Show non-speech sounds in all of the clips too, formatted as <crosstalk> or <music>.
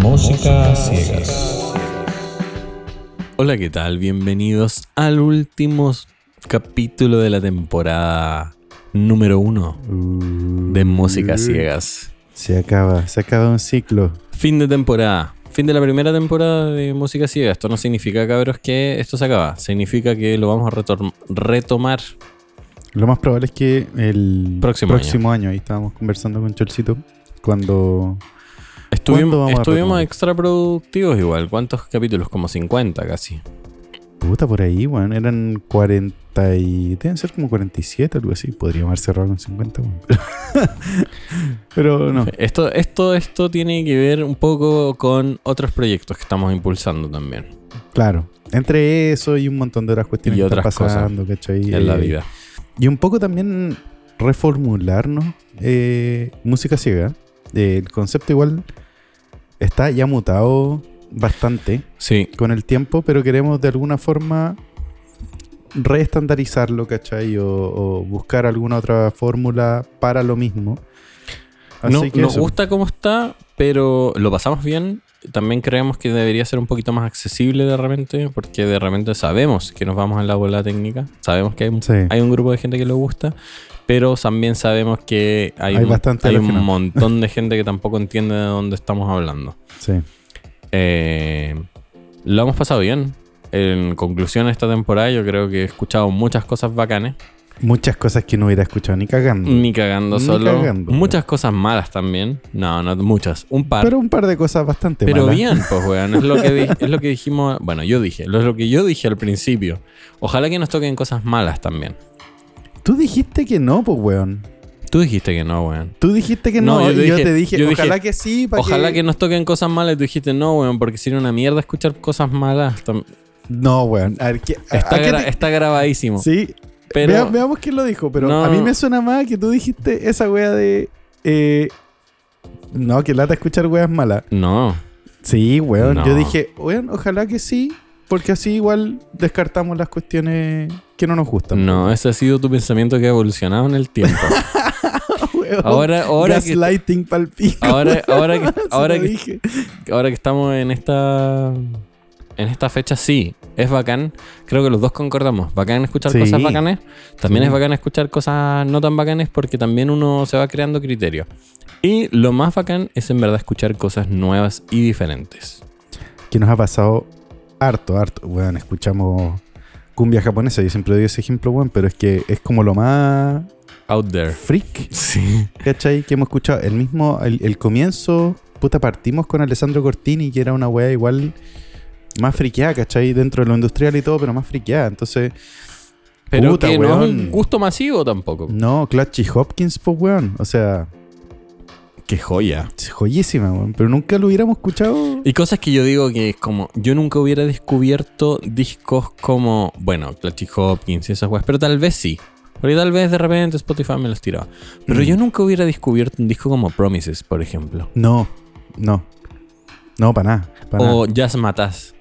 Música ciegas. Hola, ¿qué tal? Bienvenidos al último capítulo de la temporada número uno de Música Ciegas. Se acaba, se acaba un ciclo. Fin de temporada. Fin de la primera temporada de Música Ciega. Esto no significa, cabros, que esto se acaba. Significa que lo vamos a retomar. Lo más probable es que el Próximo año. ahí estábamos conversando con Cholcito, cuando... ¿Cuándo Estuvimos, estuvimos extra productivos igual. ¿Cuántos capítulos? Como 50 casi. Puta, por ahí, weón, eran 40 y... Deben ser como 47, algo así. Podríamos haber cerrado con 50, weón. <laughs> Pero no. Esto, esto, esto tiene que ver un poco con otros proyectos que estamos impulsando también Claro. Entre eso y un montón de otras cuestiones Y que están otras cosas pasando, ¿cachai? en la Eh, vida. Y un poco también reformularnos eh, música ciega. Eh, el concepto igual está ya mutado bastante Sí, con el tiempo, pero queremos de alguna forma reestandarizarlo, ¿cachai? O, o buscar alguna otra fórmula para lo mismo. Así No- que nos gusta cómo está, pero lo pasamos bien. También creemos que debería ser un poquito más accesible de repente, porque de repente sabemos que nos vamos en la bola técnica, sabemos que hay, un- Sí. hay un grupo de gente que le gusta, pero también sabemos que hay, Hay un, bastante hay al un final. montón de <laughs> gente que tampoco entiende de dónde estamos hablando. Sí. Eh, lo hemos pasado bien. En conclusión esta temporada, yo creo que he escuchado muchas cosas bacanes. Muchas cosas que no hubiera escuchado ni cagando. Ni cagando Ni solo. cagando. muchas cosas malas también. No, no muchas. Un par. Pero un par de cosas bastante Pero malas. bien, pues, weón. Es lo, que <laughs> es lo que dijimos. Bueno, yo dije. Es lo que yo dije al principio. Ojalá que nos toquen cosas malas también. Tú dijiste que no, pues, weón. Tú dijiste que no, weón. Tú dijiste que No, no, yo y yo dije- te dije, yo dije, ojalá que sí, Ojalá que... nos toquen cosas malas. Y tú dijiste no, weón, porque sería una mierda escuchar cosas malas. No, weón. A ver, ¿qué- a- Está, a qué gra- te- está grabadísimo. Sí, pero Vea- veamos quién lo dijo, pero No. a mí me suena más que tú dijiste esa wea de... eh, no, que lata escuchar weas malas. no. Sí, weón. No. Yo dije, weón, ojalá que sí, porque así igual descartamos las cuestiones que no nos gustan. No, ese ha sido tu pensamiento que ha evolucionado en el tiempo. <laughs> Weón, ahora, ahora que, Gaslighting pico. ahora, ahora que, <laughs> ahora que, ahora que estamos en esta en esta fecha sí, es bacán. Creo que los dos concordamos. Bacán escuchar Sí. cosas bacanes. También Sí. es bacán escuchar cosas no tan bacanes porque también uno se va creando criterio. Y lo más bacán es en verdad escuchar cosas nuevas y diferentes. Que nos ha pasado harto, harto. Weón, escuchamos cumbia japonesa. Yo siempre doy ese ejemplo, weón, pero es que es como lo más Out there. freak Sí. ¿Cachai? Que hemos escuchado el mismo, el, el comienzo, puta, partimos con Alessandro Cortini, que era una weá igual más friqueada, ¿cachai? Dentro de lo industrial y todo, pero más friqueada. Entonces, Pero Puta, que no es un gusto masivo tampoco. no, Clutchy Hopkins, pues weón. O sea, Qué joya. es joyísima, weón. Pero nunca lo hubiéramos escuchado. Y cosas que yo digo que es como, yo nunca hubiera descubierto discos como, bueno, Clutchy Hopkins y esas weas, pero tal vez sí. Porque tal vez de repente Spotify me los tiraba. Pero Mm. yo nunca hubiera descubierto un disco como Promises, por ejemplo. No, no. No, para nada. pa' nada. O Jazz Matas.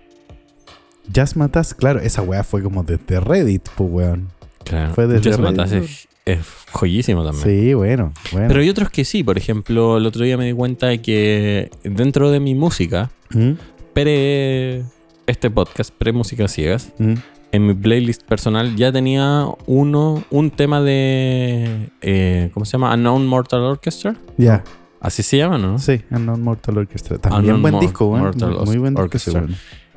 Jazz Matas, claro, esa weá fue como desde Reddit, pues weón. Claro. Fue desde Reddit. Matas es, es joyísimo también. Sí, bueno, bueno. Pero hay otros que sí. Por ejemplo, el otro día me di cuenta de que dentro de mi música, ¿Mm? pre este podcast, pre Música Ciegas, ¿Mm? en mi playlist personal ya tenía uno, un tema de. eh, ¿Cómo se llama? Unknown Mortal Orchestra. Ya, Así se llama, ¿no? sí, Unknown Mortal Orchestra. También Unknown buen disco, weón. Mortal Muy, buen disco, Orchestra. weón.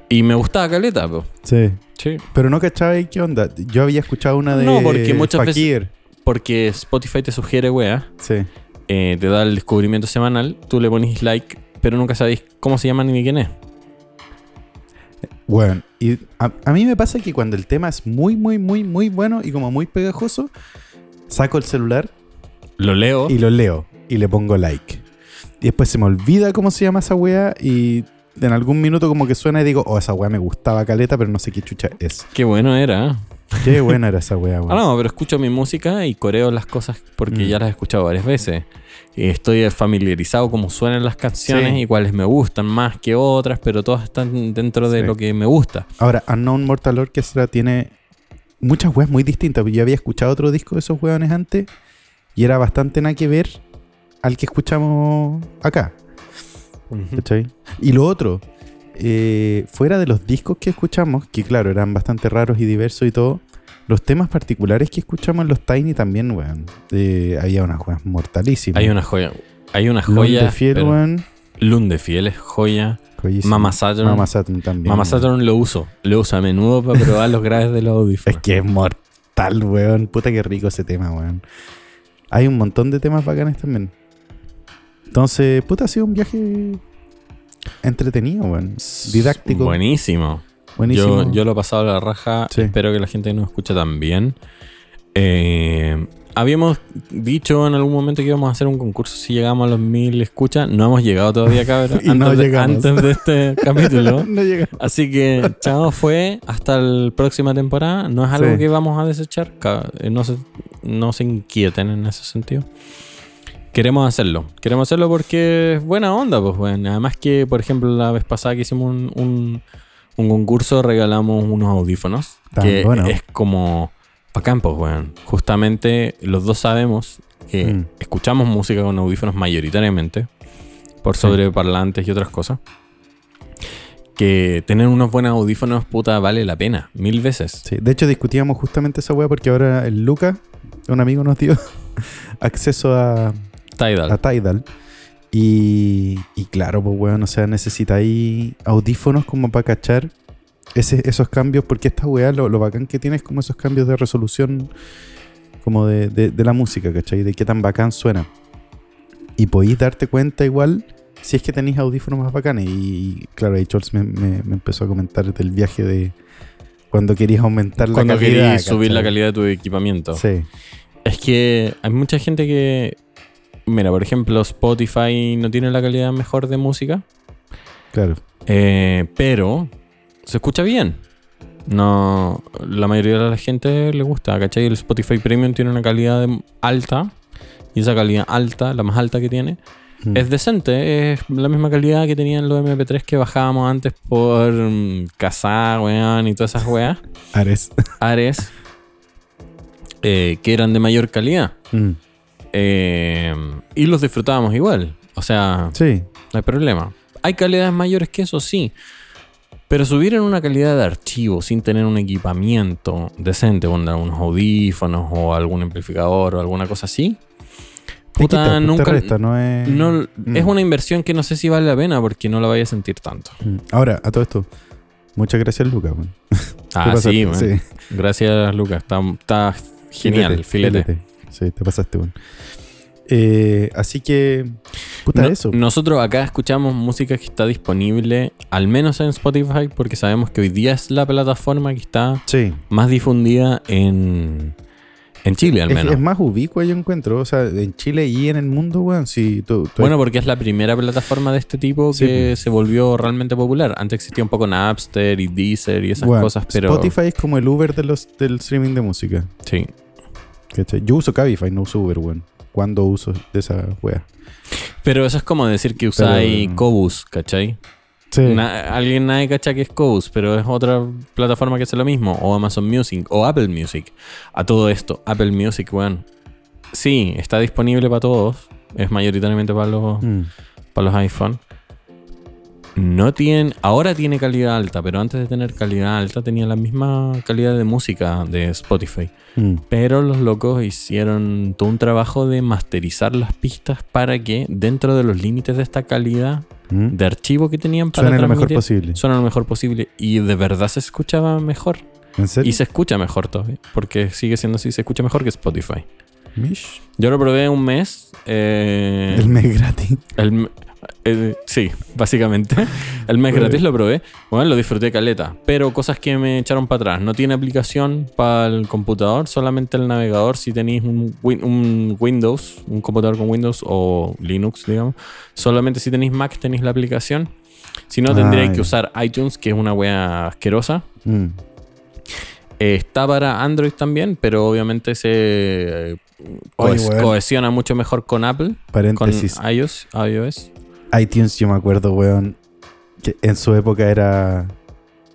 Y me gustaba Caleta, po. Sí. Sí. Pero no cachaba qué onda. Yo había escuchado una de No, porque muchas veces-. Porque Spotify te sugiere, wea, Sí. eh, te da el descubrimiento semanal, tú le pones like, pero nunca sabéis cómo se llama ni quién es. Bueno, y a, a mí me pasa que cuando el tema es muy, muy, muy, muy bueno y como muy pegajoso, saco el celular Lo leo. y lo leo y le pongo like. Y después se me olvida cómo se llama esa wea y en algún minuto como que suena y digo, oh, esa wea me gustaba caleta, pero no sé qué chucha es. Qué bueno era. Qué buena era esa wea, <laughs> Ah, no, pero escucho mi música y coreo las cosas porque Mm. ya las he escuchado varias veces. Y estoy familiarizado cómo suenan las canciones Sí. y cuáles me gustan más que otras, pero todas están dentro de lo que me gusta. Ahora, Unknown Mortal Orchestra tiene muchas weas muy distintas. Yo había escuchado otro disco de esos weones antes y era bastante nada que ver al que escuchamos acá. ¿Cachai? Y lo otro, eh, fuera de los discos que escuchamos, que claro, eran bastante raros y diversos y todo, los temas particulares que escuchamos en los Tiny también, weón. eh, había unas weas mortalísimas. Hay una joya. Hay una joya. de Fiel, pero- weón. Lund de Fiel es joya. joyísimo. Mama Saturn. Mama Saturn también. Mama weón. Saturn lo uso. Lo uso a menudo para probar los graves de los Es audífonos. que es mortal, weón. Puta que rico ese tema, weón. Hay un montón de temas bacanes también. Entonces, puta, ha sido un viaje entretenido, weón. Didáctico. Buenísimo. Buenísimo. Yo, yo lo he pasado a la raja. Sí. Espero que la gente nos escuche también. Eh, habíamos dicho en algún momento que íbamos a hacer un concurso si llegamos a los mil escuchas. No hemos llegado todavía, cabrón. <laughs> Y no antes, de, llegamos. antes de este <laughs> capítulo. no llega. Así que, chao, fue hasta la próxima temporada. No es algo Sí. que vamos a desechar. eh, No se, no se inquieten en ese sentido. Queremos hacerlo. Queremos hacerlo porque es buena onda, pues, bueno. Además que, por ejemplo, la vez pasada que hicimos un, un- un concurso, regalamos unos audífonos. Tan que bueno. es como bacán, pues, weón. Justamente los dos sabemos que Mm. escuchamos música con audífonos mayoritariamente. Por Sí. sobre parlantes y otras cosas que tener unos buenos audífonos, puta, vale la pena, mil veces. Sí, de hecho discutíamos justamente esa weá porque ahora el Luca, un amigo nos dio <laughs> acceso a, Tidal. a Tidal. Y, y claro, pues weón, o sea, necesitáis audífonos como para cachar ese- esos cambios, porque esta weá lo, lo bacán que tiene es como esos cambios de resolución como de, de- de la música, ¿cachai? De qué tan bacán suena. Y podéis darte cuenta igual si es que tenéis audífonos más bacanes. Y claro, ahí Charles me, me- me empezó a comentar del viaje de cuando querías aumentar la Cuando calidad. querías subir la calidad de tu equipamiento. Sí, Es que hay mucha gente que. Mira, por ejemplo, Spotify no tiene la calidad mejor de música, claro. eh, pero se escucha bien. No, la mayoría de la gente le gusta, ¿cachai? El Spotify Premium tiene una calidad de- alta y esa calidad alta, la más alta que tiene, Mm. Es decente, es la misma calidad que tenían los MP3 que bajábamos antes por mm, Kazaa, weón, y todas esas weas. <laughs> Ares. Ares, eh, que eran de mayor calidad. Mm. Eh, y los disfrutábamos igual. O sea, Sí, no hay problema. Hay calidades mayores que eso, sí. Pero subir en una calidad de archivo sin tener un equipamiento decente, onda, unos audífonos o algún amplificador o alguna cosa así. Puta, quita, nunca. resta, no es. No, Mm. Es una inversión que no sé si vale la pena porque no la vaya a sentir tanto. Mm. Ahora, a todo esto. Muchas gracias, Luca. weón. Te Ah, <laughs> sí, sí. Gracias, Lucas. Está, está genial, filete. Sí, te pasaste, weón. Eh, así que. Puta, No- eso. Nosotros acá escuchamos música que está disponible, al menos en Spotify, porque sabemos que hoy día es la plataforma que está Sí. más difundida en, en Chile, al menos. es más ubicua, yo encuentro. O sea, en Chile y en el mundo, weón. Tú, tú- Bueno, porque es la primera plataforma de este tipo Sí, que se volvió realmente popular. Antes existía un poco Napster y Deezer y esas cosas, pero. Spotify es como el Uber de los, del streaming de música. Sí. ¿Cachai? Yo uso Cabify, no uso Uber, weón. ¿Cuándo uso de esa wea? Pero eso es como decir que usáis Pero- Cobus, ¿cachai? Sí. Na- alguien nadie cacha que es Cobus, pero es otra plataforma que hace lo mismo. O Amazon Music, o Apple Music. A todo esto, Apple Music, weón. Sí, está disponible para todos. Es mayoritariamente para los, Mm. para los iPhone. No tienen, ahora tiene calidad alta, pero antes de tener calidad alta tenía la misma calidad de música de Spotify. Mm. Pero los locos hicieron todo un trabajo de masterizar las pistas para que dentro de los límites de esta calidad Mm. de archivo que tenían para Suena lo mejor posible. suena lo mejor posible y de verdad se escuchaba mejor ¿En serio? y se escucha mejor todavía porque sigue siendo así se escucha mejor que Spotify Mish. yo lo probé un mes eh, El mes gratis. el eh, sí básicamente. <laughs> El mes gratis lo probé. Bueno lo disfruté caleta. Pero cosas que me echaron para atrás. No tiene aplicación para el computador solamente el navegador. Si tenéis un, Win- un Windows un computador con Windows o Linux digamos. Solamente si tenéis Mac tenéis la aplicación. Si no, tendréis ya. que usar iTunes, que es una wea asquerosa. Mm. Eh, está para Android también, pero obviamente se eh, Oye, cohesiona mucho mejor con Apple, con Paréntesis.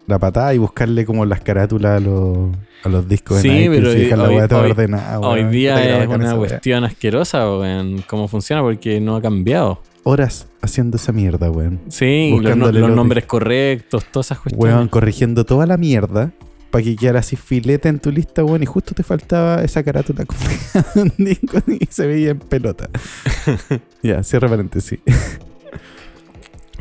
la patada y buscarle como las carátulas a los, a los discos Sí, en iTunes pero y dejar la hoy- weá toda hoy- ordenada, Hoy weón. día es una cuestión asquerosa, weón. ¿Cómo funciona? Porque no ha cambiado. Horas haciendo esa mierda, weón. Sí, los los nombres correctos, todas esas cuestiones. Weón, corrigiendo toda la mierda para que quedara así filete en tu lista, weón. Y justo te faltaba esa carátula con <laughs> un disco y se veía en pelota. <laughs> ya, cierra paréntesis.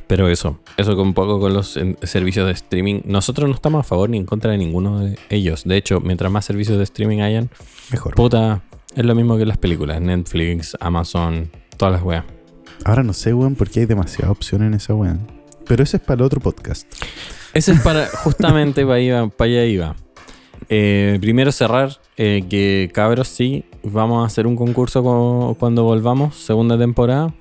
Pero eso, eso con un poco con los servicios de streaming. Nosotros no estamos a favor ni en contra de ninguno de ellos. De hecho, mientras más servicios de streaming hayan, Mejor. puta, es lo mismo que las películas. Netflix, Amazon, todas las weas. Ahora no sé, weón, porque hay demasiadas opciones en esa weón. Pero ese es para el otro podcast. Ese es para, <laughs> justamente para, iba, para allá iba. Eh, primero cerrar, eh, que cabros, sí, vamos a hacer un concurso co- cuando volvamos, segunda temporada.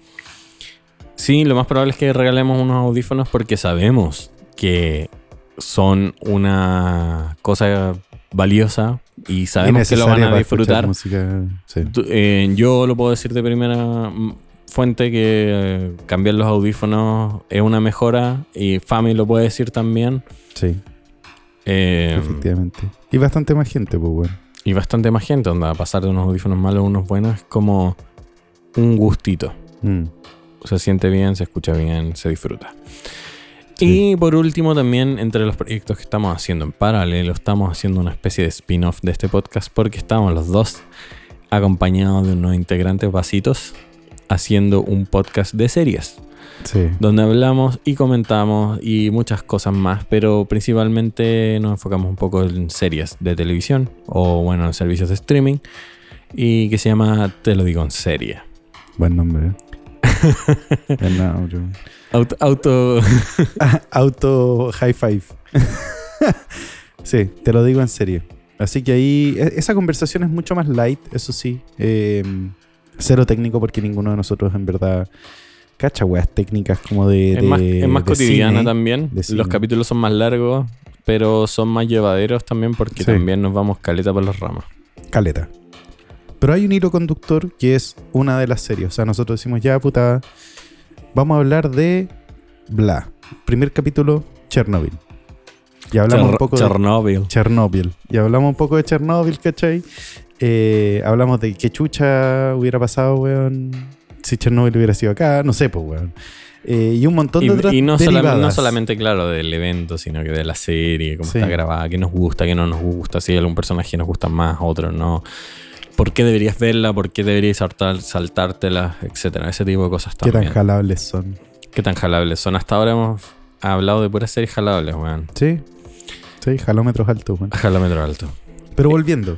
Sí, lo más probable es que regalemos unos audífonos porque sabemos que son una cosa valiosa y sabemos que lo van a disfrutar. Música, sí. Tú- eh, yo lo puedo decir de primera fuente que eh, cambiar los audífonos es una mejora y Fami lo puede decir también. sí, Eh, efectivamente. Y bastante más gente, pues, weón. y bastante más gente, onda, pasar de unos audífonos malos a unos buenos es como un gustito. Mm. Se siente bien, se escucha bien, se disfruta. Sí. Y por último, también entre los proyectos que estamos haciendo en paralelo, estamos haciendo una especie de spin-off de este podcast porque estamos los dos acompañados de unos integrantes vasitos haciendo un podcast de series Sí. donde hablamos y comentamos y muchas cosas más, pero principalmente nos enfocamos un poco en series de televisión o bueno, en servicios de streaming y que se llama Te lo digo en serie. Buen nombre. ¿eh? El. Auto, auto <laughs> Auto high five. <laughs> sí, te lo digo en serio. Así que ahí, e- esa conversación es mucho más light, eso sí. Eh, cero técnico porque ninguno de nosotros en verdad cacha weas técnicas como de... es más, de- es más de cotidiana cine. también. Los capítulos son más largos, pero son más llevaderos también porque Sí. también nos vamos caleta por las ramas. Caleta. Pero hay un hilo conductor que es una de las series. O sea, nosotros decimos, ya puta, vamos a hablar de bla. Primer capítulo, Chernobyl. Y hablamos un poco de Chernobyl. Chernobyl. Y hablamos un poco de Chernobyl, ¿cachai? Eh, hablamos de qué chucha hubiera pasado, weón, si Chernobyl hubiera sido acá. No sé, pues, weón. Eh, y un montón de otras Y, y no, derivadas. no solamente, claro, del evento, sino que de la serie, cómo Sí. está grabada, qué nos gusta, qué no nos gusta, si hay algún personaje nos gusta más, otro no. ¿Por qué deberías verla? ¿Por qué deberías saltar, saltártela? Etcétera. Ese tipo de cosas Qué tan también. jalables son. ¿Qué tan jalables son? Hasta ahora hemos hablado de puras series jalables, weón. Sí. Sí, jalómetros altos, weón. Jalómetro alto. Pero volviendo.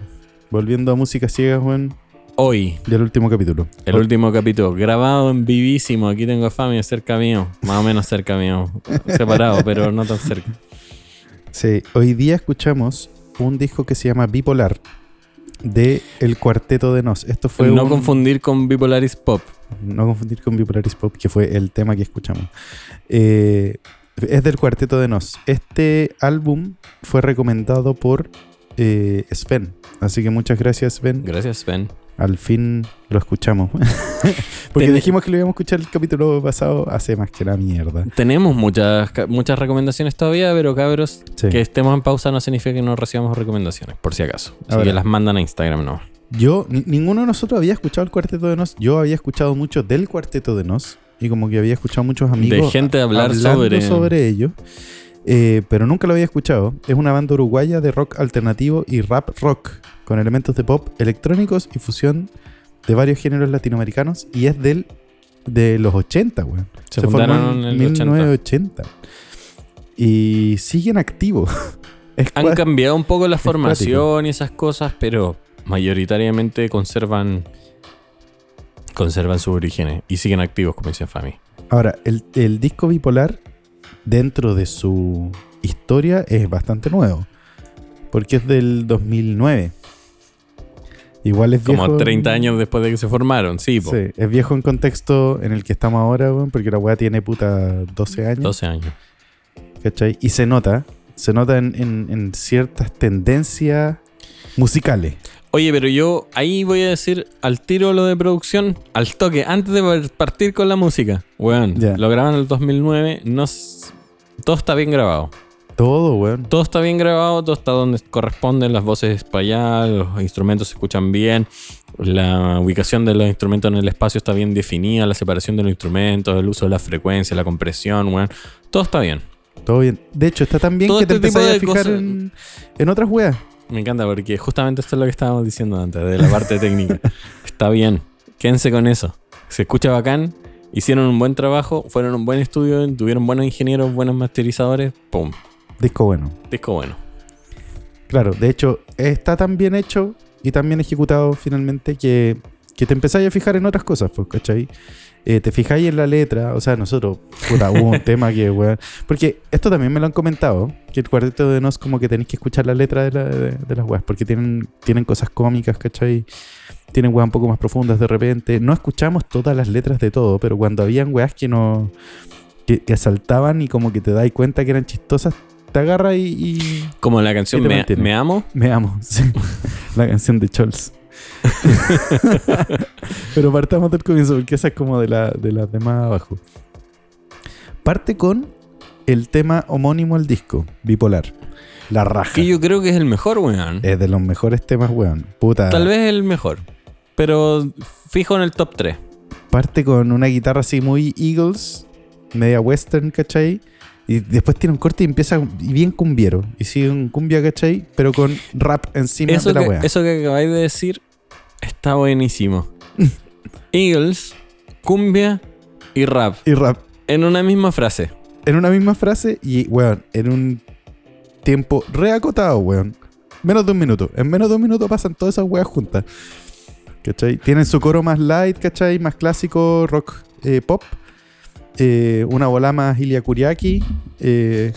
Volviendo a música ciega, weón. Hoy, Del último capítulo. el último capítulo, grabado en vivísimo. Aquí tengo a Fami cerca mío. Más o menos cerca mío. Separado, <laughs> pero no tan cerca. Sí, hoy día escuchamos un disco que se llama Bipolar de El Cuarteto de Nos. Esto fue no un- confundir con Bipolaris Pop. no confundir con Bipolaris Pop, que fue el tema que escuchamos. Eh, es del Cuarteto de Nos. Este álbum fue recomendado por eh, Sven. Así que muchas gracias, Sven. Gracias, Sven. Al fin lo escuchamos. <laughs> Porque Ten- dijimos que lo íbamos a escuchar el capítulo pasado hace más que la mierda. Tenemos muchas, muchas recomendaciones todavía, pero cabros, Sí. que estemos en pausa no significa que no recibamos recomendaciones, por si acaso. Así Ahora. que las mandan a Instagram, no. Yo, ni- ninguno de nosotros había escuchado el Cuarteto de Nos. Yo había escuchado mucho del Cuarteto de Nos. Y como que había escuchado muchos amigos. De gente hablar hablando sobre- ello. eh, pero nunca lo había escuchado. Es una banda uruguaya de rock alternativo y rap rock. Con elementos de pop electrónicos y fusión de varios géneros latinoamericanos. Y es del de los 80, weón. Se, formó fundaron en el 80. 1980. Y siguen activos. <laughs> Han cambiado un poco la formación y esas cosas, pero mayoritariamente conservan conservan sus orígenes y siguen activos, como dice Fami. Ahora, el, el disco bipolar, dentro de su historia, es bastante nuevo. Porque es del 2009. Igual es viejo. Como 30 años después de que se formaron, sí, po. Sí, es viejo en contexto en el que estamos ahora, weón, porque la weá tiene puta 12 años. 12 años. ¿Cachai? Y se nota, se nota en, en- en ciertas tendencias musicales. Oye, pero yo ahí voy a decir al tiro lo de producción, al toque, antes de par- partir con la música. Weón, lo graban en el 2009, no todo está bien grabado. Todo, weón. Todo está bien grabado, todo está donde corresponden, las voces para allá, los instrumentos se escuchan bien, la ubicación de los instrumentos en el espacio está bien definida, la separación de los instrumentos, el uso de la frecuencia, la compresión, weón. Todo está bien. Todo bien. De hecho, está tan bien Todo que te este empezás a fijar en otras weas. Me encanta porque justamente esto es lo que estábamos diciendo antes, de la parte técnica. <laughs> Está bien, quédense con eso. Se escucha bacán, hicieron un buen trabajo, fueron un buen estudio, tuvieron buenos ingenieros, buenos masterizadores, ¡pum! Disco bueno. Disco bueno. Claro, de hecho, está tan bien hecho y tan bien ejecutado finalmente que, que te empezáis a fijar en otras cosas, pues, ¿cachai? Eh, te fijáis en la letra, o sea, nosotros, puta, hubo un <laughs> tema que, weón. Porque esto también me lo han comentado, que el cuarteto de Nos, como que tenéis que escuchar la letra de, la- de- de las weas, porque tienen, tienen cosas cómicas, ¿cachai? Tienen weas un poco más profundas de repente. No escuchamos todas las letras de todo, pero cuando habían weas que no. que, que saltaban y como que te dais cuenta que eran chistosas, te agarra y- y Como la canción ¿Qué te me? Me Amo. me amo, <laughs> sí. La canción de Chols. <laughs> Pero partamos del comienzo, porque esa es como de la, de las de más abajo. Parte con el tema homónimo al disco, bipolar. La raja. Que yo creo que es el mejor, weón. Es de los mejores temas, weón. Puta. Tal vez el mejor. Pero fijo en el top 3. Parte con una guitarra así muy Eagles, media western, ¿cachai? Y después tiene un corte y empieza bien cumbiero. Y sigue un cumbia, ¿cachai? Pero con rap encima Eso de la que, wea. eso que acabáis de decir está buenísimo. <laughs> Eagles, cumbia y rap. Y rap. En una misma frase. en una misma frase y, weón, en un tiempo reacotado, weón. Menos de un minuto. En menos de un minuto pasan todas esas weas juntas. ¿Cachai? Tienen su coro más light, ¿cachai? Más clásico, rock eh, pop. Eh, una bola más Ilia Kuriaki. eh,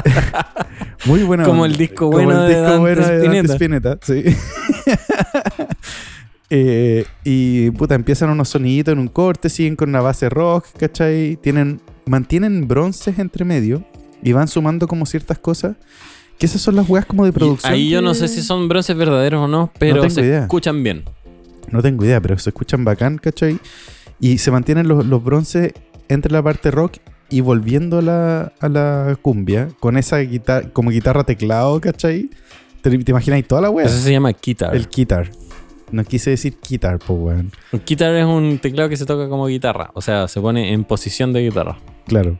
<laughs> muy buena. Como el disco Como bueno el de Dante bueno de Dante Spinetta. Sí. <laughs> Eh, y puta, empiezan unos soniditos en un corte, siguen con una base rock, ¿cachai? Tienen, mantienen bronces entre medio y van sumando como ciertas cosas. Que esas son las weas como de Y producción. ahí yo no sé si son bronces verdaderos o no, pero se idea. escuchan bien. No tengo idea, pero se escuchan bacán, ¿cachai? Y se mantienen los, los bronces entre la parte rock y volviendo a la, a la cumbia, con esa guitarra, como guitarra teclado, ¿cachai? ¿Te, te imagináis toda la wea? Eso se llama guitar. El guitar. No quise decir guitar, po, weón. Un guitar es un teclado que se toca como guitarra. O sea, se pone en posición de guitarra. Claro.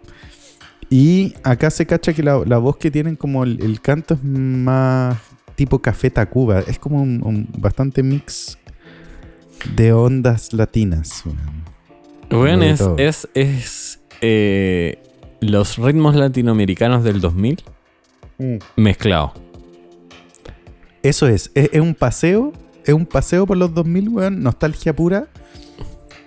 Y acá se cacha que la, la voz que tienen como el, el canto es más tipo café Tacuba. Es como un, un bastante mix de ondas latinas. weón. Bueno, es, es, es eh, los ritmos latinoamericanos del 2000 mezclados. Eso es. es. es un paseo. Es un paseo por los 2000, weón. Nostalgia pura.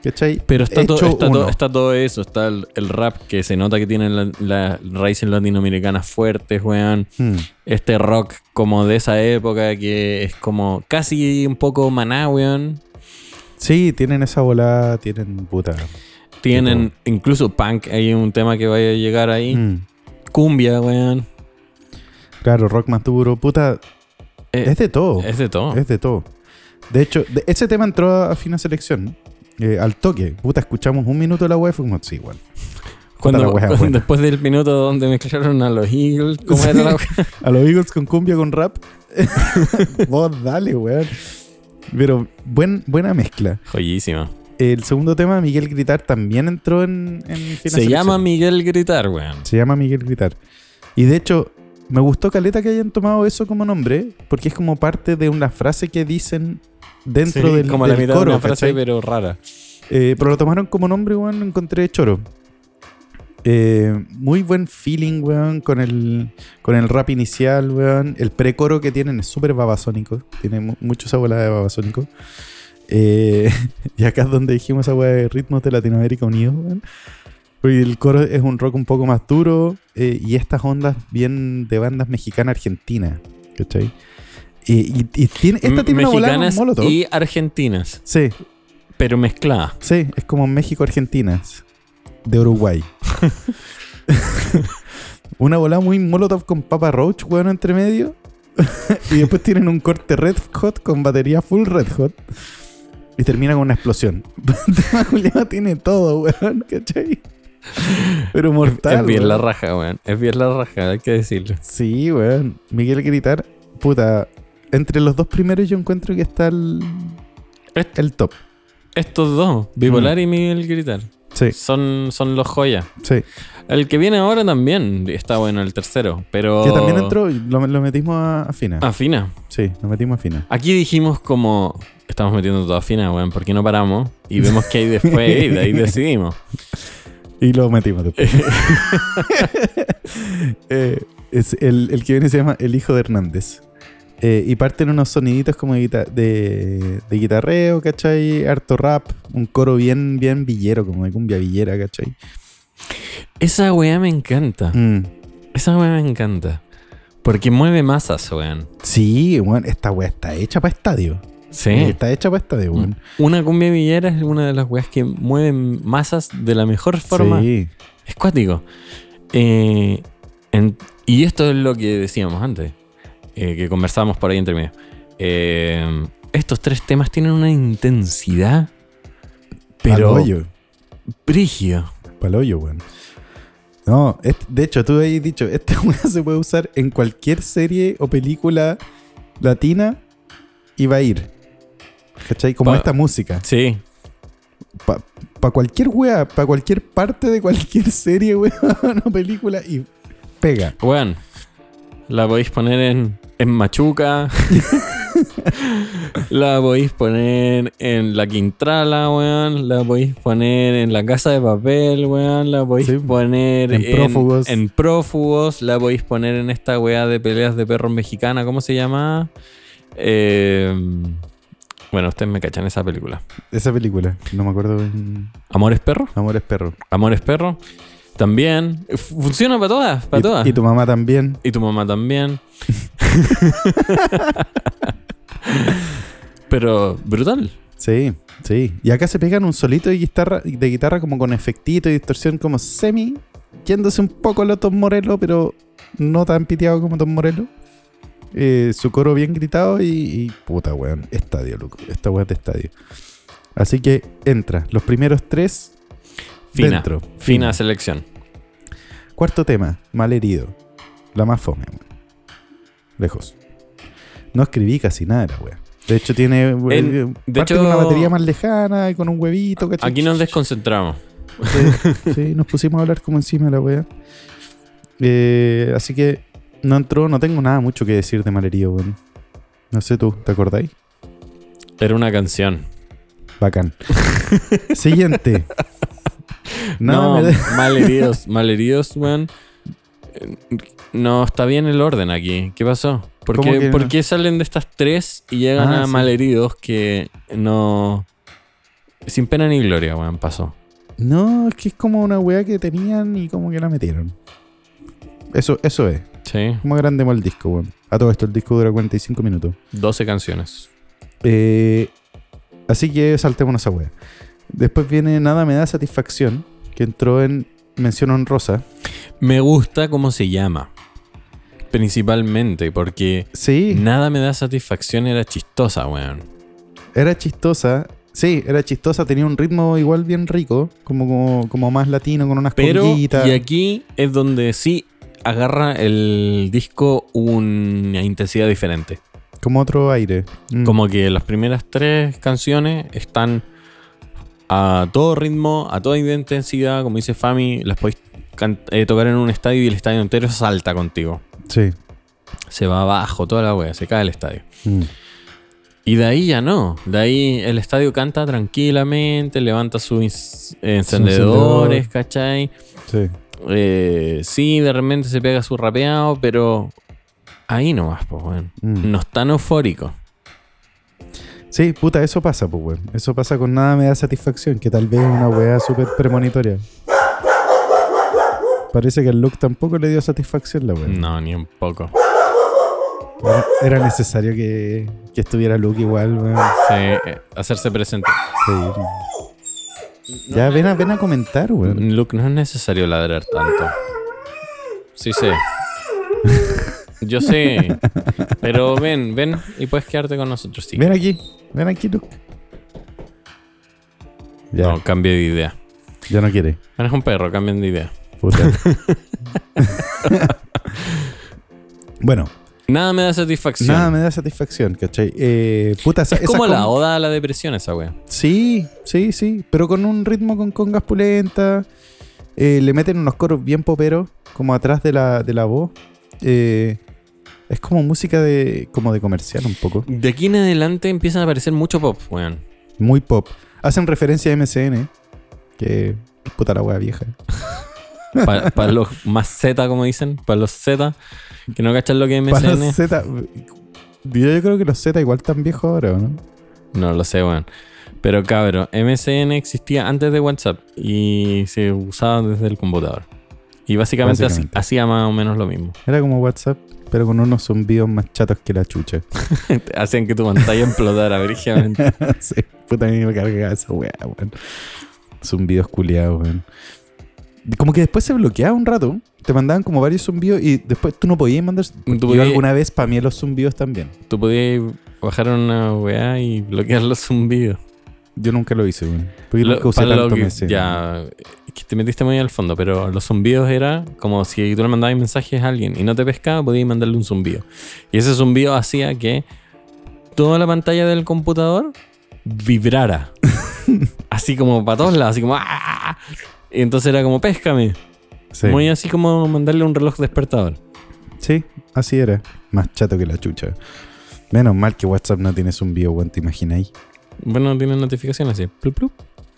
¿Cachai? Pero está, todo, está, todo, uno. está todo eso. Está el, el rap que se nota que tiene la- las raíces latinoamericanas fuertes, weón. Hmm. Este rock como de esa época que es como casi un poco maná, weón. Sí, tienen esa bola. Tienen puta. Tienen incluso punk, hay un tema que vaya a llegar ahí. Hmm. Cumbia, weón. Claro, rock más duro. Puta. Eh, Es de todo. es de todo. Es de todo. De hecho, de- ese tema entró a, fina selección. eh, al toque. Puta, escuchamos un minuto de la web. Fue como, sí, igual. Cuando, la wea cuando- después del minuto donde mezclaron a los Eagles, ¿cómo Sí. era la <laughs> wea? A los Eagles con cumbia con rap. <laughs> Vos dale, weón. Pero buen, buena mezcla. Joyísima. El segundo tema, Miguel Gritar, también entró en, en Se llama Miguel Gritar, weón. Se llama Miguel Gritar. Y de hecho, me gustó Caleta que hayan tomado eso como nombre, porque es como parte de una frase que dicen dentro Sí, del, como del la mitad coro, de una frase, ¿cachai? pero rara. Eh, pero lo tomaron como nombre, weón, encontré choro. Eh, muy buen feeling, weón, con el, con el rap inicial, weón. El precoro que tienen es súper babasónico. Tiene mu- mucho esa de babasónico. Eh, <laughs> y acá es donde dijimos esa weá de ritmos de Latinoamérica unidos, weón. Porque el coro es un rock un poco más duro eh, y estas ondas bien de bandas mexicanas-argentinas, ¿cachai? Y, y- y tiene, esta tiene una Mexicanas molotov. y argentinas, Sí, pero mezcladas. Sí, es como México-Argentinas. De Uruguay. <laughs> Una bola muy molotov con Papa Roach, weón, entre medio. <laughs> y después tienen un corte Red Hot con batería full Red Hot. Y termina con una explosión. <laughs> El tema culiao tiene todo, weón, ¿cachai? Pero mortal. es bien weón. la raja, weón. Es bien la raja, hay que decirlo. Sí, weón. Miguel Gritar, puta. Entre los dos primeros yo encuentro que está el, el top. Estos dos, Bipolar y Miguel Gritar, Sí, son, son los joyas. sí. El que viene ahora también está bueno, el tercero. Pero. Que también entró, lo, lo metimos a, a Fina. Afina. Sí, lo metimos a Fina. Aquí dijimos como. Estamos metiendo todo afina, weón. ¿Por qué no paramos? Y vemos que hay después y de ahí <laughs> decidimos. Y lo metimos después. <laughs> <laughs> Eh, es el, el que viene se llama El Hijo de Hernández. Eh, y parten unos soniditos como de, guita- de, de guitarreo, ¿cachai? Harto rap, un coro bien, bien villero, como de cumbia villera, ¿cachai? Esa weá me encanta. Mm. Esa weá me encanta. Porque mueve masas, weón. Sí, bueno, esta weá está hecha para estadio. Sí. Está hecha para estadio, weón. Una cumbia villera es una de las weas que mueven masas de la mejor forma. Sí. Es cuático. Eh, en- y esto es lo que decíamos antes, eh, que conversábamos por ahí entre medio. Eh, estos tres temas tienen una intensidad, pero Paloyo. brígido. Paloyo, weón. No, es- de hecho, tú habías dicho, <laughs> esta weá se puede usar en cualquier serie o película latina y va a ir. ¿Cachai? Como Pa- esta música. Sí, Para cualquier weá, para cualquier parte de cualquier <laughs> serie, weón, o película y pega. weón. La podéis poner en, en Machuca. <laughs> la podéis poner en La Quintrala, weón. La podéis poner en La Casa de Papel, weón. La podéis Sí. poner En Prófugos. En Prófugos. La podéis poner en esta weá de peleas de perros mexicana. ¿Cómo se llama? Eh, bueno, ustedes me cachan esa película. Esa película, no me acuerdo ¿Amores Perro? Amores Perro. Amores Perro. También. Funciona para todas, para Y, todas. y tu mamá también. Y tu mamá también. <laughs> Pero brutal. Sí, sí. Y acá se pegan un solito de guitarra, de guitarra como con efectito y distorsión como semi, yéndose un poco a lo Tom Morello, pero no tan piteado como Tom Morello. Eh, su coro bien gritado y, y puta weón, estadio, loco. Esta weón de estadio. Así que entra. Los primeros tres Fina. dentro. Fina selección. Cuarto tema, malherido. La más fome, weón. Lejos. No escribí casi nada de la wea. De hecho, tiene. En- eh, de parte hecho- con una batería más lejana y con un huevito. Aquí nos desconcentramos. Sí, sí, nos pusimos a hablar como encima de la wea. Eh, así que no entró, no tengo nada mucho que decir de malherido, weón. No sé tú, ¿te acordáis? Era una canción. Bacán. <laughs> Siguiente. No, me malheridos, <laughs> malheridos, weón. No está bien el orden aquí. ¿Qué pasó? ¿Por ¿Cómo qué, que por no? qué salen de estas tres y llegan Ah, a sí. malheridos que no. Sin pena ni gloria, weón, pasó. No, es que es como una wea que tenían y como que la metieron. Eso, eso es. Sí, Como agrandemos el disco, weón. A todo esto, el disco dura 45 minutos. 12 canciones. Eh, así que saltemos esa wea. Después viene Nada me da satisfacción, que entró en mención honrosa. Me gusta cómo se llama. Principalmente porque Sí, nada me da satisfacción, era chistosa, weón. era chistosa. Sí, era chistosa, tenía un ritmo igual bien rico, como, como, como más latino, con unas Pero, conguitas. y aquí es donde sí agarra el disco una intensidad diferente. Como otro aire. Mm. Como que las primeras tres canciones están a todo ritmo, a toda intensidad, como dice Fami, las podéis eh, tocar en un estadio y el estadio entero salta contigo. Sí. Se va abajo, toda la wea, se cae el estadio. Mm. Y de ahí ya no. De ahí el estadio canta tranquilamente, levanta sus encendedores, ¿cachai? Sí. Eh, sí, de repente se pega su rapeado, pero ahí nomás, pues, weón. Mm. No es tan eufórico. Sí, puta, eso pasa, pues, weón. Eso pasa con nada me da satisfacción, que tal vez es una weá súper premonitoria. Parece que el look tampoco le dio satisfacción la weá. No, ni un poco. Era, era necesario que, que estuviera Luke igual, weón. Sí, eh, hacerse presente. Sí. Ya, ven a, ven a comentar, weón. Luke, no es necesario ladrar tanto. Sí sé. <laughs> Yo sé. Pero ven, ven y puedes quedarte con nosotros, sí. Ven aquí, ven aquí, Luke. Ya. No, cambio de idea. Ya no quiere. Es un perro, cambien de idea. Puta. <laughs> bueno, Nada me da satisfacción. nada me da satisfacción, ¿cachai? Eh, puta, esa- es esa como la oda a la depresión esa wea. Sí, sí, sí. Pero con un ritmo con congas pulentas. Eh, le meten unos coros bien poperos, como atrás de la, de la voz. Eh, es como música de, como de comercial un poco. De aquí en adelante empiezan a aparecer mucho pop, weón. Muy pop. Hacen referencia a MCN, que puta la wea vieja. Para los más Z, como dicen, para los Z, que no cachan lo que es Para MSN. los Z. Yo, creo que los Z igual están viejos ahora, ¿o ¿no? No lo sé, weón. Pero cabrón, MSN existía antes de WhatsApp y se usaba desde el computador. Y Básicamente. hacía más o menos lo mismo. Era como WhatsApp, pero con unos zumbidos más chatos que la chucha. <laughs> Hacían que tu pantalla explotara brígidamente. <laughs> sí, puta, a mí me carga esa weá, weón. Zumbidos culiados, weón. Como que después se bloqueaba un rato. Te mandaban como varios zumbidos y después tú no podías mandar. Tú yo podías- alguna vez para mí los zumbidos también. Tú podías bajar una weá y bloquear los zumbidos. Yo nunca lo hice, weón. Porque Lo- nunca usé tanto que- MSN. Ya, es que te metiste muy al fondo, pero los zumbidos era como si tú le mandabas mensajes a alguien y no te pescaba, podías mandarle un zumbido. Y ese zumbido hacía que toda la pantalla del computador vibrara. <laughs> así como para todos lados, así como ¡ah! Y entonces era como péscame. Sí. Muy así como mandarle un reloj despertador. Sí, así era. Más chato que la chucha. Menos mal que WhatsApp no tiene zumbido, weón. ¿Te imagináis? Bueno, tiene notificaciones así. Plup, plup.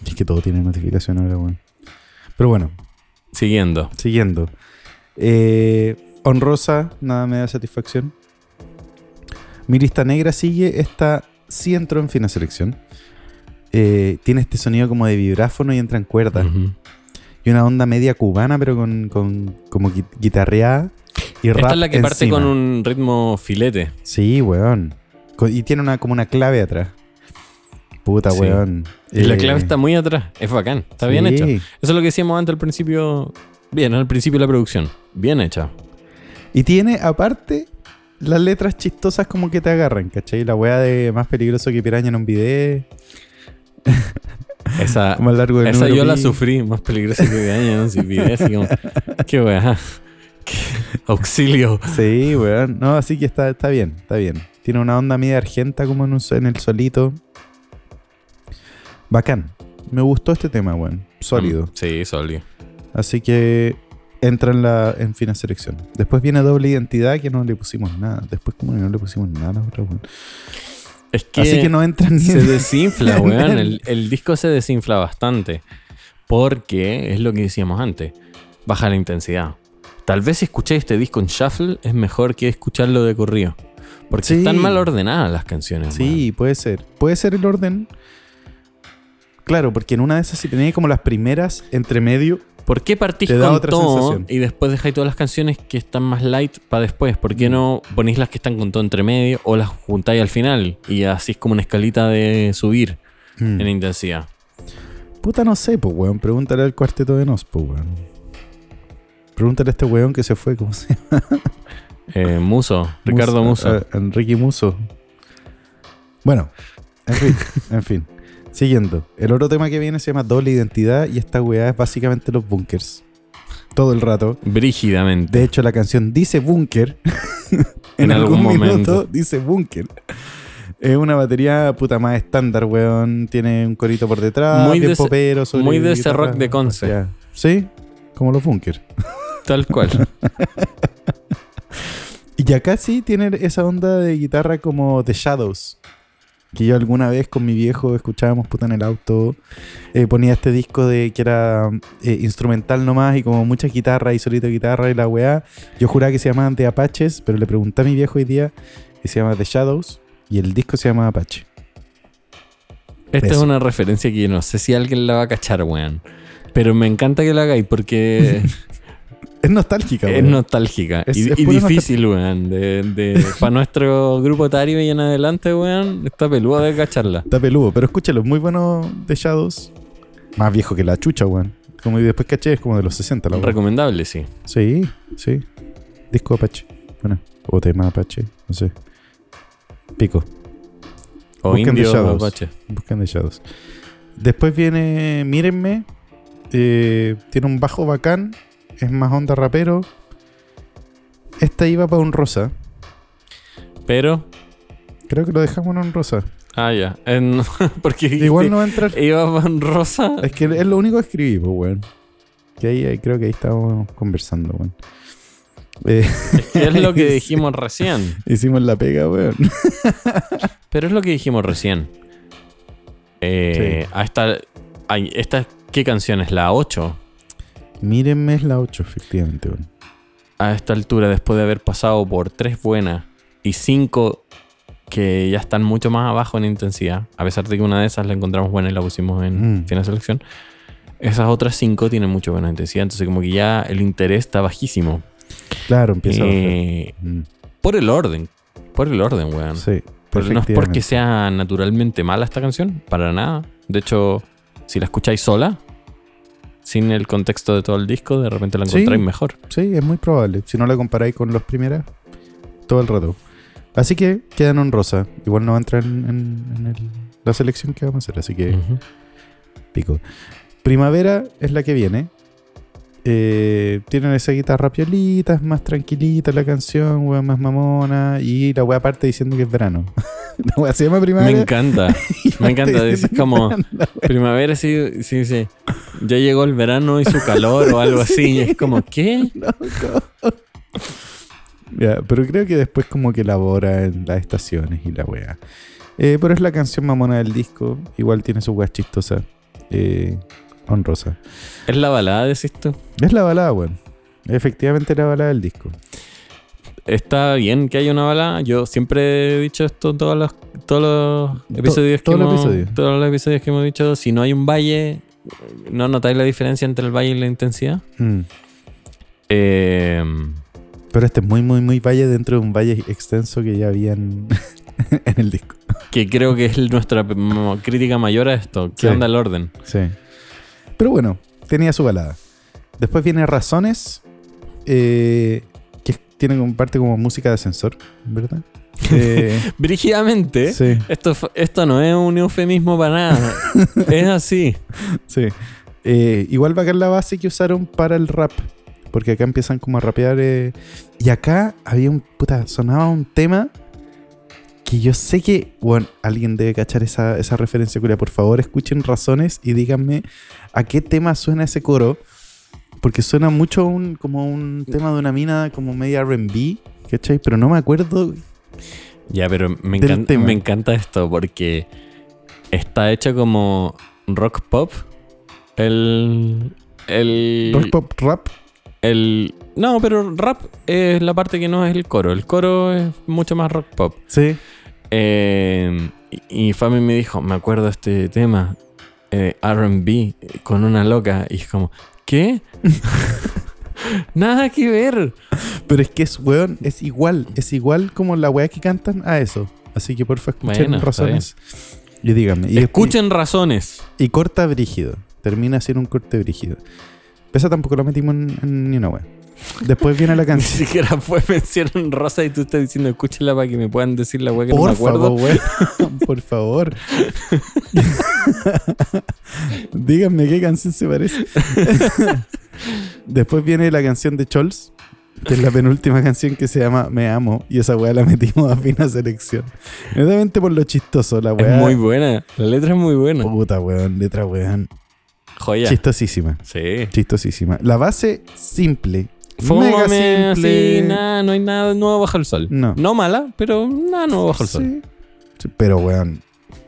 Es que todo tiene notificación ahora, weón. Pero bueno, Siguiendo. Siguiendo. Eh, honrosa, nada me da satisfacción. Mi lista negra sigue. Esta sí entró en fina selección. Eh, tiene este sonido como de vibráfono y entra en cuerda. Y una onda media cubana, pero con, con como gui- guitarreada y rap Esta es la que parte con un ritmo filete. Sí, weón. Y tiene una, como una clave atrás. Puta, Sí. weón. Y la Eh, clave está muy atrás. Es bacán. Está bien sí. hecho. Eso es lo que decíamos antes al principio. Bien, al principio de la producción. Bien hecha. Y tiene, aparte, las letras chistosas como que te agarran, ¿cachai? La weá de más peligroso que piraña en un video. <laughs> Esa, Más largo del esa yo la sufrí. Más peligrosa que de año. ¿no? Si video así como. <laughs> Qué weá. Qué auxilio. Sí, weón. No, así que está, está bien, está bien. Tiene una onda media argenta como en, un, en el solito. Bacán. Me gustó este tema, weón. Sólido. Mm, Sí, sólido. Así que entra en la en fina selección. Después viene doble identidad que no le pusimos nada. Después como que no le pusimos nada a la otra, weón. Es que, Así que no entra ni se en- desinfla, <laughs> weón. El, el disco se desinfla bastante. Porque es lo que decíamos antes. Baja la intensidad. Tal vez si escuché este disco en shuffle es mejor que escucharlo de corrido. Porque Sí. están mal ordenadas las canciones. Sí, puede ser. Puede ser el orden. Claro, porque en una de esas si tenéis como las primeras entre medio. ¿Por qué partís con todo sensación. y después dejáis todas las canciones que están más light para después? ¿Por qué no ponéis las que están con todo entre medio o las juntáis al final? Y así es como una escalita de subir Mm. en intensidad. Puta, no sé, pues, weón. Pregúntale al cuarteto de Nos, pues, weón. Pregúntale a este weón que se fue, ¿cómo se llama? <laughs> Eh, Muso, Ricardo Muso. a- a Enrique Muso. Bueno, en fin, <laughs> en fin. Siguiendo. El otro tema que viene se llama Doble Identidad y esta weá es básicamente los bunkers. Todo el rato. Brígidamente. De hecho, la canción dice búnker. <laughs> En algún momento. dice búnker. Es una batería puta más estándar, weón. Tiene un corito por detrás, Muy bien de popero, muy de ese rock de Conce. ya. Sí, como los bunkers. Tal cual. <laughs> Y acá sí tiene esa onda de guitarra como The Shadows. Que yo alguna vez con mi viejo escuchábamos puta en el auto. eh, ponía este disco de que era eh, instrumental nomás y como mucha guitarra y solito guitarra y la weá. Yo juraba que se llamaban The Apaches, pero le pregunté a mi viejo hoy día y se llama The Shadows y el disco se llama Apache. Esta es una referencia que yo no sé si alguien la va a cachar, weón. Pero me encanta que la hagáis porque <laughs> Es nostálgica, es weón. nostálgica Es- y, es y difícil, weón. De, de- <laughs> Para nuestro grupo etario y en adelante, weón, está peludo de cacharla. Está peludo, pero escúchalo, muy bueno The Shadows. Más viejo que la chucha, weón. Como y después caché, es como de los 60 la weá. Recomendable, sí. Sí, sí. Disco Apache. Bueno, o tema Apache, no sé. Pico. O Busquen indio o Shadows. Apache. Buscan The Shadows. Después viene Mírenme, Eh, tiene un bajo bacán. Es más onda rapero. Esta iba para un rosa. Pero. Creo que lo dejamos en un rosa. Ah, ya. En- <laughs> porque Igual no va a entrar. Iba con rosa. Es que es lo único que escribí, pues, weón. Que ahí, ahí creo que ahí estábamos conversando, weón. Eh, Que es lo que <laughs> dijimos recién. hicimos la pega, weón. <laughs> Pero es lo que dijimos recién. Eh, a esta, ay, esta, ¿Qué canción es? La 8. Mírenme es la 8, efectivamente. A esta altura, después de haber pasado por tres buenas y cinco que ya están mucho más abajo en intensidad, a pesar de que una de esas la encontramos buena y la pusimos en Mm. final de selección, esas otras cinco tienen mucho buena intensidad, entonces como que ya el interés está bajísimo. Claro, empieza a bajar. Eh, Mm, por el orden, por el orden, weón. Sí. Pero no es porque sea naturalmente mala esta canción, para nada. De hecho, si la escucháis sola, sin el contexto de todo el disco, de repente la Sí. encontráis mejor. Sí, es muy probable. Si no la comparáis con las primeras, todo el rato. Así que quedan en rosa. Igual no va a entrar en, en- en el- la selección que vamos a hacer, así que pico. Primavera es la que viene. Eh, tienen esa guitarra piolita, es más tranquilita la canción, wea más mamona. Y la wea parte diciendo que es verano. <laughs> la wea se llama Me primavera. encanta. <laughs> y me encanta, es como- verano. Primavera, sí, sí, sí. Ya llegó el verano y su calor o algo <laughs> así. y es como, ¿qué? Pero creo que después como que elabora en las estaciones y la wea. Eh, pero es la canción mamona del disco. Igual tiene su wea chistosa. Eh, honrosa. ¿Es la balada, decís tú? Es la balada, weón. Efectivamente la balada del disco. Está bien que haya una balada. Yo siempre he dicho esto en todos los, todos los episodios que todos los hemos, episodios. todos los episodios que hemos dicho. Si no hay un valle, ¿no notáis la diferencia entre el valle y la intensidad? Mm. Eh, Pero este es muy, muy, muy valle dentro de un valle extenso que ya había <laughs> en, el disco. que creo que es nuestra crítica mayor a esto. ¿Qué Sí. onda el orden? Sí. Pero bueno, tenía su balada. Después viene Razones, eh, que tiene como parte como música de ascensor, ¿verdad? <laughs> Eh, Brígidamente, sí, esto, esto no es un eufemismo para nada. <laughs> es así. sí. Eh, igual va a caer la base que usaron para el rap. Porque acá empiezan como a rapear. eh, y acá había un. Puta, sonaba un tema. Que yo sé que. Bueno, alguien debe cachar esa, esa referencia, culia. Por favor, escuchen razones y díganme a qué tema suena ese coro. Porque suena mucho un, como un tema de una mina como media RB, ¿cachai? Pero no me acuerdo. Ya, pero me, encan- tema. me encanta esto porque está hecho como rock pop. El. El. Rock pop rap. el no, pero rap es la parte que no es el coro. El coro es mucho más rock pop. Sí. Eh, y, y Fami me dijo, me acuerdo de este tema, eh, RB, con una loca. Y es como, ¿qué? <laughs> Nada que ver. Pero es que es, weón, es igual. Es igual como la weá que cantan a eso. Así que porfa, escuchen Bueno, razones. Y díganme. Y, Escuchen razones. Y, y corta brígido. Termina siendo un corte brígido. Esa tampoco la metimos en, en ni una weá. Después viene la Ni canción. siquiera fue mención en rosa y tú estás diciendo, escúchenla para que me puedan decir la weá que no me Por acuerdo. favor. <laughs> Por favor. Díganme qué canción se parece. Después viene la canción de Chols, que es la penúltima canción que se llama Me Amo. Y esa weá la metimos a fina selección. Netamente por lo chistoso, la Es weá. muy buena. La letra es muy buena. Puta, weón. Letra, weón. Joya. Chistosísima. Sí. Chistosísima. La base, simple. Mega Fome, simple. así, nada, no hay nada nuevo bajo el sol. No. mala, pero nada nuevo bajo el sol. Sí. Pero, weón,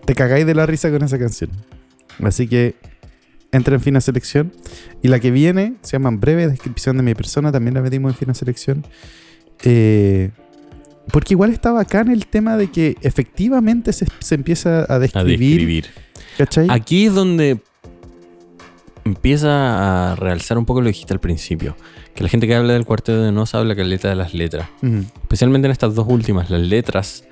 te cagáis de la risa con esa canción. Así que entra en fina selección. Y la que viene se llama Breve Descripción de mi persona. También la metimos en fina selección. Eh, porque igual está en el tema de que efectivamente se, se empieza a A describir. describir. ¿Cachai? Aquí es donde empieza a realzar un poco lo que dijiste al principio. Que la gente que habla del cuarteto de Nos habla caleta de las letras. Especialmente en estas dos últimas, las letras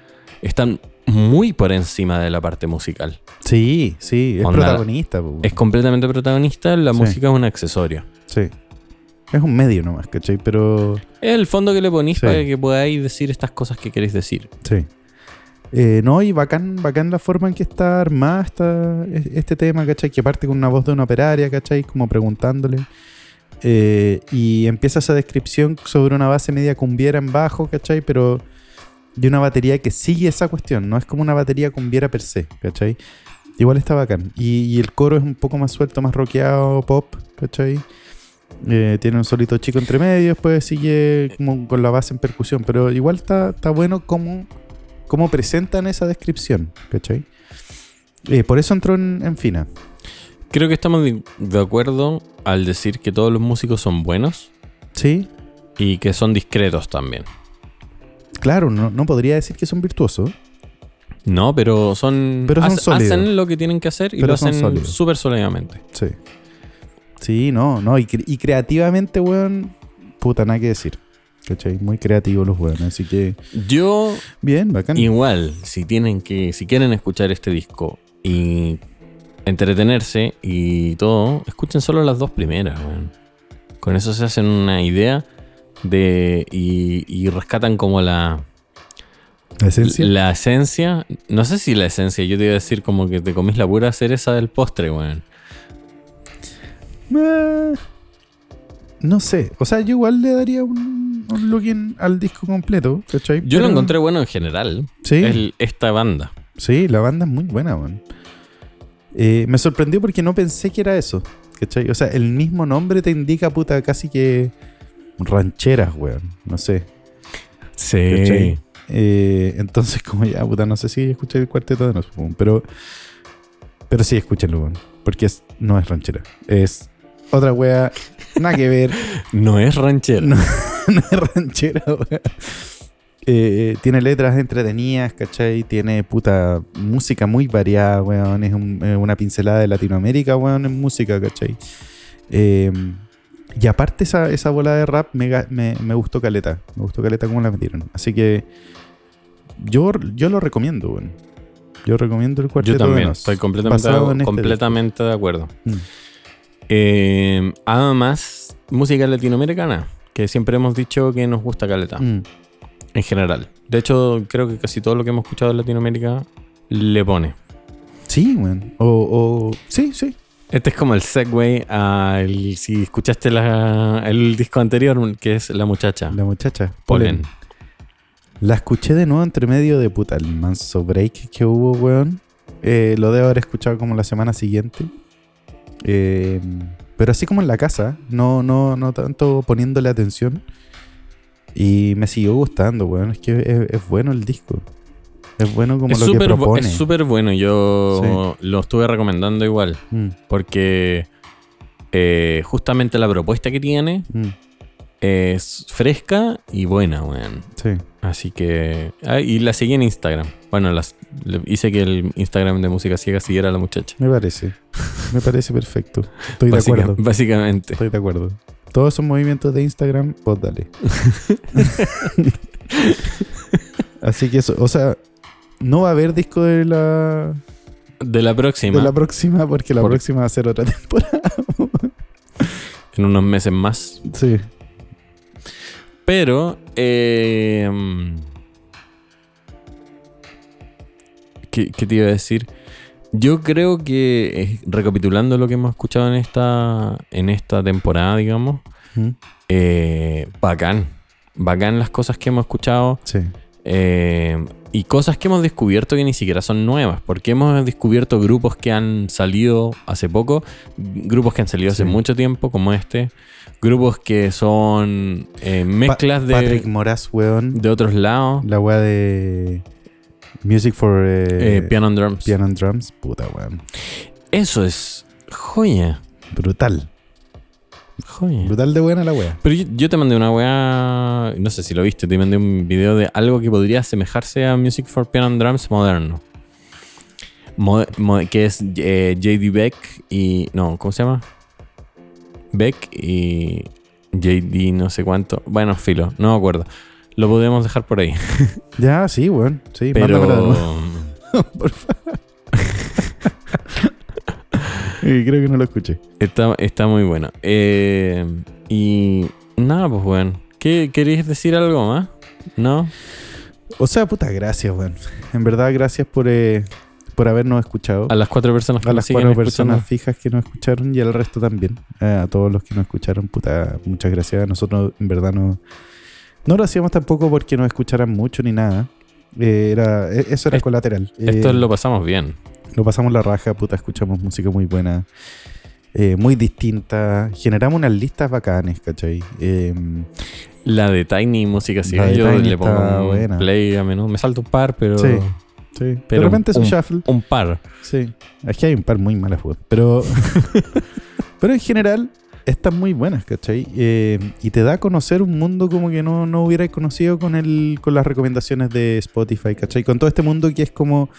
están muy por encima de la parte musical. Sí, sí, es Onda, protagonista. po. Es completamente protagonista, la Sí. música es un accesorio. Sí. Es un medio nomás, ¿cachai? Pero Es el fondo que le ponís Sí. para que podáis decir estas cosas que queréis decir. Sí. Eh, no, y bacán, bacán la forma en que está armada esta- e- este tema, ¿cachai? Que parte con una voz de una operaria, ¿cachai? Como preguntándole. Eh, y empieza esa descripción sobre una base media cumbiera en bajo, ¿cachai? Pero de una batería que sigue esa cuestión, no es como una batería cumbiera per se, ¿cachai? Igual está bacán. Y, el coro es un poco más suelto, más rockeado, pop, ¿cachai? Eh, tiene un solito chico entre medio, después sigue como con la base en percusión, pero igual está, está bueno como, como presentan esa descripción, ¿cachai? Eh, por eso entró en, en fina. Creo que estamos de, de acuerdo al decir que todos los músicos son buenos Sí, y que son discretos también. claro, no, no podría decir que son virtuosos, No, pero son. Pero son sólidos. hacen lo que tienen que hacer y Pero lo son hacen súper sólidamente. Sí. Sí, no, no. Y, y creativamente, weón, puta, nada que decir. ¿Cachai? Muy creativos los weones. Así que, Yo, bien, bacán. igual, si tienen que. Si quieren escuchar este disco y entretenerse y todo, escuchen solo las dos primeras, weón. Con eso se hacen una idea de. y, y rescatan como la. ¿La esencia? La esencia, no sé si la esencia, yo te iba a decir como que te comís la pura cereza del postre, weón. Eh, no sé. O sea, yo igual le daría un, un login al disco completo. ¿Cachai? Yo lo encontré bueno en general, Sí, el- esta banda. sí, la banda es muy buena, weón. Eh, me sorprendió porque no pensé que era eso. ¿Cachai? O sea, el mismo nombre te indica, puta, casi que rancheras, weón. No sé. ¿Cachai? Eh, entonces, como ya, puta, no sé si escuché el cuarteto de nos, pero, pero sí, escúchenlo, weón, porque es, no es ranchera, es otra wea, nada que ver, <laughs> No es ranchero. No. <laughs> no es ranchera, wea. Eh, tiene letras entretenidas, ¿cachai? Tiene puta música muy variada, weón. Es un- eh, una pincelada de Latinoamérica, weón, en música, ¿cachai? Eh, y aparte esa, esa bola de rap me, me, me gustó caleta. Me gustó caleta cómo la metieron. Así que yo, yo lo recomiendo, weón. Yo recomiendo el cuarteto Yo de también, estoy completamente, en este completamente de acuerdo. Mm. Eh, además, música latinoamericana, que siempre hemos dicho que nos gusta caleta, Mm. en general. De hecho, creo que casi todo lo que hemos escuchado en Latinoamérica le pone. Sí, weón. O, o- sí, sí. Este es como el segue al. Si escuchaste la- el disco anterior, que es La Muchacha. La muchacha. Polen. La escuché de nuevo entre medio de puta el manso break que hubo, weón. Eh, lo debo haber escuchado como la semana siguiente. Eh, pero así como en la casa, no, no, no tanto poniéndole atención. Y me siguió gustando, weón. Es que es, es bueno el disco. Es bueno como Es lo que súper bu- propone. es súper bueno. Yo lo estuve recomendando igual. Mm, Porque eh, justamente la propuesta que tiene mm, es fresca y buena, weón. sí. Así que. ah, y la seguí en Instagram. Bueno, las, hice que el Instagram de música ciega siguiera a la muchacha. Me parece. <laughs> Me parece perfecto. Estoy de Básica- acuerdo. básicamente. Estoy de acuerdo. Todos esos movimientos de Instagram, vos dale. <laughs> Así que eso, o sea, no va a haber disco de la, De la próxima, de la próxima porque la Por- próxima va a ser otra <laughs> temporada. en unos meses más. Sí. Pero. eh, ¿qué, qué te iba a decir? Yo creo que, eh, recapitulando lo que hemos escuchado en esta, en esta temporada, digamos, eh, bacán. Bacán las cosas que hemos escuchado. Sí. eh, y cosas que hemos descubierto que ni siquiera son nuevas, porque hemos descubierto grupos que han salido hace poco, grupos que han salido hace mucho tiempo, como este, grupos que son eh, mezclas Pa- de, Patrick Moraz, weón. de otros lados, La weá de Music for eh, eh, piano and drums. Piano and Drums. Puta, weón. Eso es joya, Brutal. joya. Brutal de buena la weá. Pero yo, yo te mandé una weá, no sé si lo viste, te mandé un video de algo que podría asemejarse a Music for Piano and Drums moderno. Mo- mo- que es eh, JD Beck y... No, ¿cómo se llama? Beck y JD no sé cuánto. Bueno, filo, no me acuerdo. Lo podemos dejar por ahí. <laughs> Ya, sí, weón. Sí, Pero... <laughs> Por favor. <laughs> Creo que no lo escuché. Está, está muy bueno. Eh, y nada, pues bueno. ¿Qué, ¿Queréis decir algo más? ¿No? O sea, puta, gracias, weón. En verdad, gracias por, eh, por habernos escuchado. A las cuatro personas que A nos las cuatro personas fijas que nos escucharon y al resto también. Eh, a todos los que nos escucharon, puta, muchas gracias. Nosotros, en verdad, no, no lo hacíamos tampoco porque nos escucharan mucho ni nada. Eh, era, e- eso era Es- colateral. Esto Eh, lo pasamos bien. lo pasamos la raja, puta, escuchamos música muy buena, eh, muy distinta. Generamos unas listas bacanes, ¿cachai? Eh, La de Tiny Música sí. De Yo Tiny le pongo un play a menudo. Me salto un par, pero. Sí. sí. de Pero repente es un un- shuffle. Un par. Sí. Es que hay un par muy malas. Pero, <laughs> pero en general están muy buenas, ¿cachai? Eh, y te da a conocer un mundo como que no, no hubierais conocido con, el, con las recomendaciones de Spotify, ¿cachai? Con todo este mundo que es como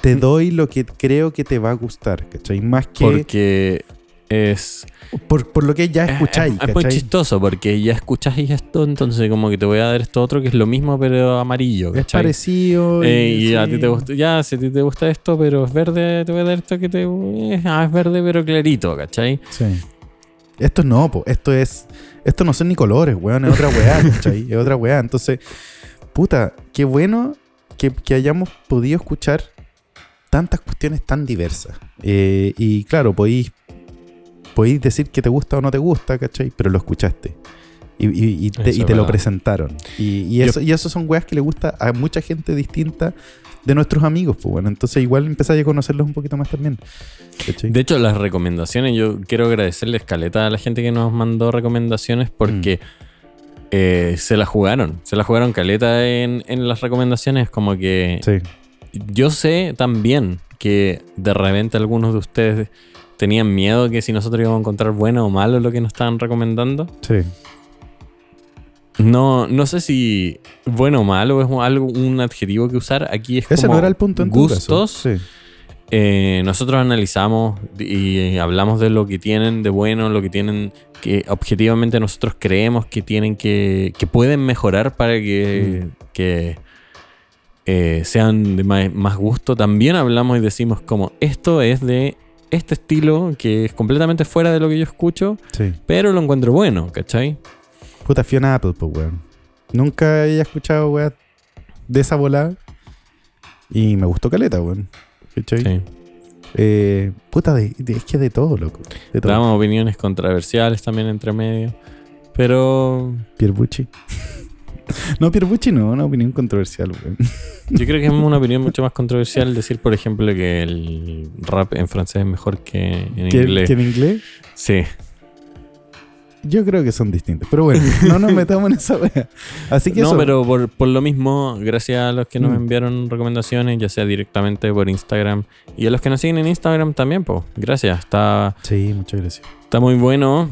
te doy lo que creo que te va a gustar, ¿cachai? Más que Porque es. por, por lo que ya escucháis, Es, es muy chistoso porque ya escucháis esto, entonces como que te voy a dar esto otro que es lo mismo pero amarillo. Es ¿cachai? parecido. Eh, y a sí. ti te gusta, ya, si a ti te gusta esto, pero es verde, te voy a dar esto que te. eh, ah, es verde, pero clarito, ¿cachai? Sí. Esto no, po. Esto es. Esto no son ni colores, weón. Es otra weá, <laughs> ¿cachai? Es otra weá. Entonces, puta, qué bueno que, que hayamos podido escuchar tantas cuestiones tan diversas. Eh, y claro, podéis, podéis decir que te gusta o no te gusta, ¿cachai? Pero lo escuchaste. Y, y- y te, y lo presentaron. Y, y eso, y eso son weas que le gusta a mucha gente distinta de nuestros amigos, pues bueno. Entonces igual empezáis a conocerlos un poquito más también. ¿cachai? De hecho, las recomendaciones, yo quiero agradecerle escaleta a la gente que nos mandó recomendaciones porque Mm. eh, se la jugaron. Se la jugaron caleta en, en las recomendaciones. Como que sí. yo sé también que de repente algunos de ustedes tenían miedo que si nosotros íbamos a encontrar bueno o malo lo que nos estaban recomendando. Sí. No, no sé si bueno o malo es un- algo, un adjetivo que usar. Aquí es Ese como no era el punto en gustos. Sí. Eh, nosotros analizamos y hablamos de lo que tienen de bueno, lo que tienen que objetivamente nosotros creemos que tienen que, que pueden mejorar para que, Mm. que eh, sean de más, más gusto. También hablamos y decimos como esto es de este estilo que es completamente fuera de lo que yo escucho, Sí. pero lo encuentro bueno, ¿cachai? Puta Fiona Apple, pues, weón. Nunca había escuchado, weón, de esa volada. Y me gustó caleta, weón. ¿Cachai? Sí. Eh, puta, de, de- es que de todo, loco. De todo. Damos opiniones controversiales también entre medio. Pero Pierbucci. <laughs> no, Pierbucci no, una opinión controversial, weón. <laughs> Yo creo que es una <laughs> opinión mucho más controversial decir, por ejemplo, que el rap en francés es mejor que en ¿Que, inglés. que en inglés, Sí. Yo creo que son distintos. Pero bueno, <laughs> no nos metamos en esa wea. Así que No, eso. pero por, por lo mismo, gracias a los que nos Mm. enviaron recomendaciones, ya sea directamente por Instagram y a los que nos siguen en Instagram también, pues. Gracias. Está, Sí, muchas gracias. está muy bueno.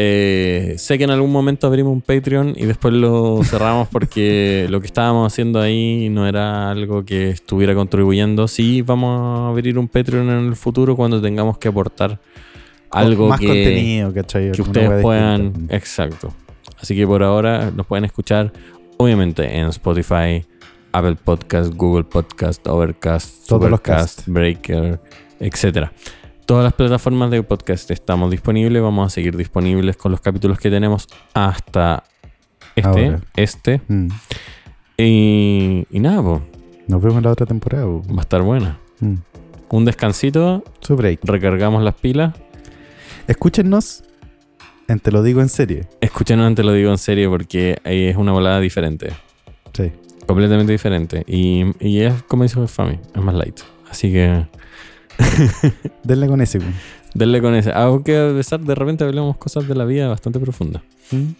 Eh, sé que en algún momento abrimos un Patreon y después lo cerramos <laughs> porque lo que estábamos haciendo ahí no era algo que estuviera contribuyendo. Sí, vamos a abrir un Patreon en el futuro cuando tengamos que aportar algo Más que, contenido, ¿cachai? que ustedes puedan. distinta. Exacto. Así que por ahora nos pueden escuchar, obviamente, en Spotify, Apple Podcast, Google Podcast, Overcast, Todos los Supercast, Breaker, etcétera. Todas las plataformas de podcast estamos disponibles. Vamos a seguir disponibles con los capítulos que tenemos hasta este. Ahora. Este. Mm. Y, y nada, po, Nos vemos en la otra temporada. po. va a estar buena. Mm. Un descansito, Su break. recargamos las pilas. Escúchenos en Te lo digo en serio. Escúchenos antes lo digo en serio porque ahí es una volada diferente. Sí. Completamente diferente. Y, y es como dice Fami, es más light. Así que <laughs> Denle con ese, weón. denle con ese. Aunque a pesar de repente hablamos cosas de la vida bastante profundas. Mm.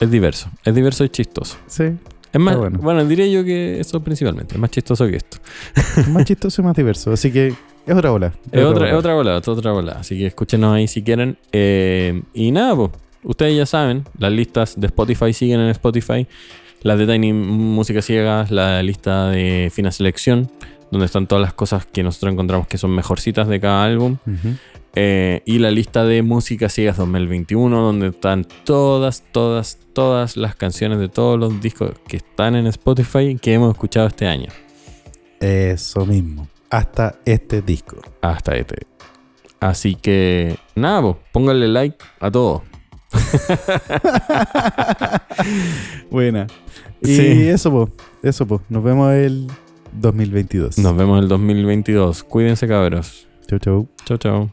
Es diverso. Es diverso y chistoso. Sí. Es más, bueno. bueno. diría yo que eso principalmente. Es más chistoso que esto. Es más chistoso y más diverso. Así que es otra bola. Es otra, bola. es otra bola, es otra bola. Así que escúchenos ahí si quieren. Eh, y nada, pues. Ustedes ya saben, las listas de Spotify siguen en Spotify. Las de Tiny Música Ciegas, la lista de Fina Selección, donde están todas las cosas que nosotros encontramos que son mejorcitas de cada álbum. Eh, y la lista de Música Ciegas 2021, donde están todas, todas, todas las canciones de todos los discos que están en Spotify que hemos escuchado este año. Eso mismo. Hasta este disco. hasta este. Así que nada, po, pónganle like a todo. <laughs> Buena. Y Sí. eso, pues. Eso, pues. Nos vemos el 2022. Nos vemos el 2022. Cuídense, cabros. Chau, chau. Chao, chao.